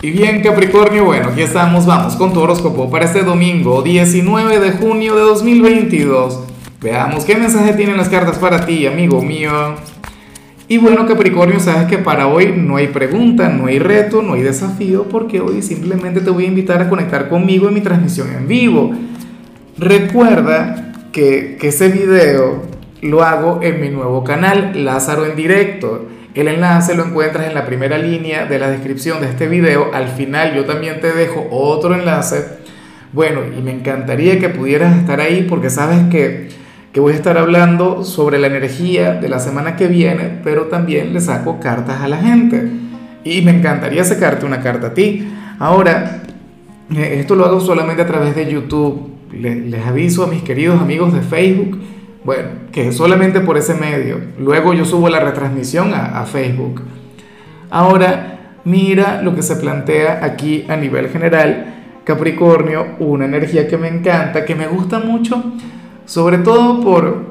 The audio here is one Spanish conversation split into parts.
Y bien Capricornio, bueno, aquí estamos, vamos con tu horóscopo para este domingo 19 de junio de 2022. Veamos qué mensaje tienen las cartas para ti, amigo mío. Y bueno Capricornio, sabes que para hoy no hay pregunta, no hay reto, no hay desafío, porque hoy simplemente te voy a invitar a conectar conmigo en mi transmisión en vivo. Recuerda que, que ese video lo hago en mi nuevo canal, Lázaro en directo. El enlace lo encuentras en la primera línea de la descripción de este video. Al final yo también te dejo otro enlace. Bueno, y me encantaría que pudieras estar ahí porque sabes que, que voy a estar hablando sobre la energía de la semana que viene, pero también le saco cartas a la gente. Y me encantaría sacarte una carta a ti. Ahora, eh, esto lo hago solamente a través de YouTube. Les aviso a mis queridos amigos de Facebook bueno, que solamente por ese medio. Luego yo subo la retransmisión a, Facebook. Ahora, mira lo que se plantea aquí a nivel general. Capricornio, una energía que me encanta, que me gusta mucho, sobre todo por,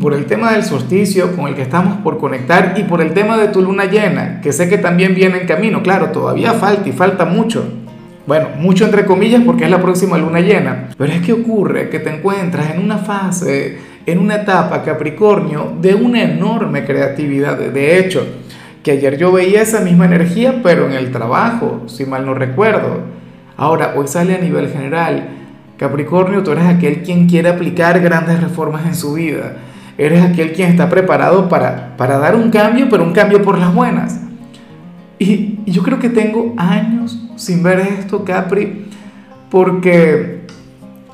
por el tema del solsticio con el que estamos por conectar y por el tema de tu luna llena, que sé que también viene en camino. Claro, todavía falta y falta mucho. Bueno, mucho entre comillas porque es la próxima luna llena. Pero es que ocurre que te encuentras en una fase en una etapa Capricornio de una enorme creatividad. De hecho, que ayer yo veía esa misma energía, pero en el trabajo, si mal no recuerdo. Ahora, hoy sale a nivel general. Capricornio, tú eres aquel quien quiere aplicar grandes reformas en su vida. Eres aquel quien está preparado para, para dar un cambio, pero un cambio por las buenas. Y, y yo creo que tengo años sin ver esto, Capri, porque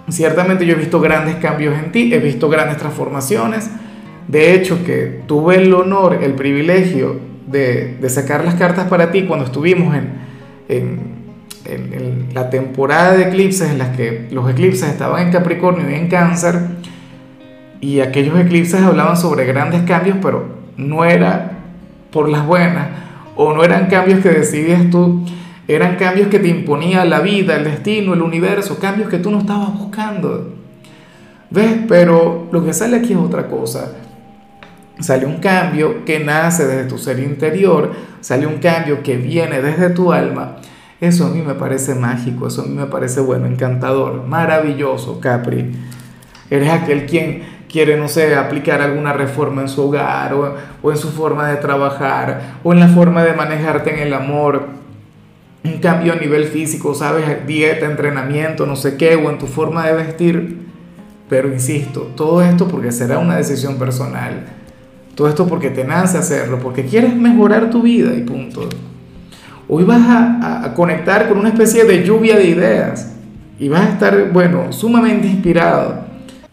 Ciertamente yo he visto grandes cambios en ti, he visto grandes transformaciones. De hecho, que tuve el honor, el privilegio de, sacar las cartas para ti cuando estuvimos en, en, la temporada de eclipses, en las que los eclipses estaban en Capricornio y en Cáncer, y aquellos eclipses hablaban sobre grandes cambios, pero no era por las buenas, o no eran cambios que decidías tú eran cambios que te imponía la vida, el destino, el universo, cambios que tú no estabas buscando. ¿Ves? Pero lo que sale aquí es otra cosa. Sale un cambio que nace desde tu ser interior, sale un cambio que viene desde tu alma. Eso a mí me parece mágico, eso a mí me parece bueno, encantador, maravilloso, Capri. Eres aquel quien quiere, no sé, aplicar alguna reforma en su hogar o, o en su forma de trabajar o en la forma de manejarte en el amor un cambio a nivel físico, sabes, dieta, entrenamiento, no sé qué, o en tu forma de vestir. Pero insisto, todo esto porque será una decisión personal. Todo esto porque te nace hacerlo, porque quieres mejorar tu vida y punto. Hoy vas a, a, conectar con una especie de lluvia de ideas y vas a estar, bueno, sumamente inspirado.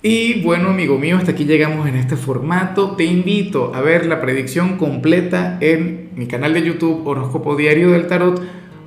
Y bueno, amigo mío, hasta aquí llegamos en este formato. Te invito a ver la predicción completa en mi canal de YouTube Horóscopo Diario del Tarot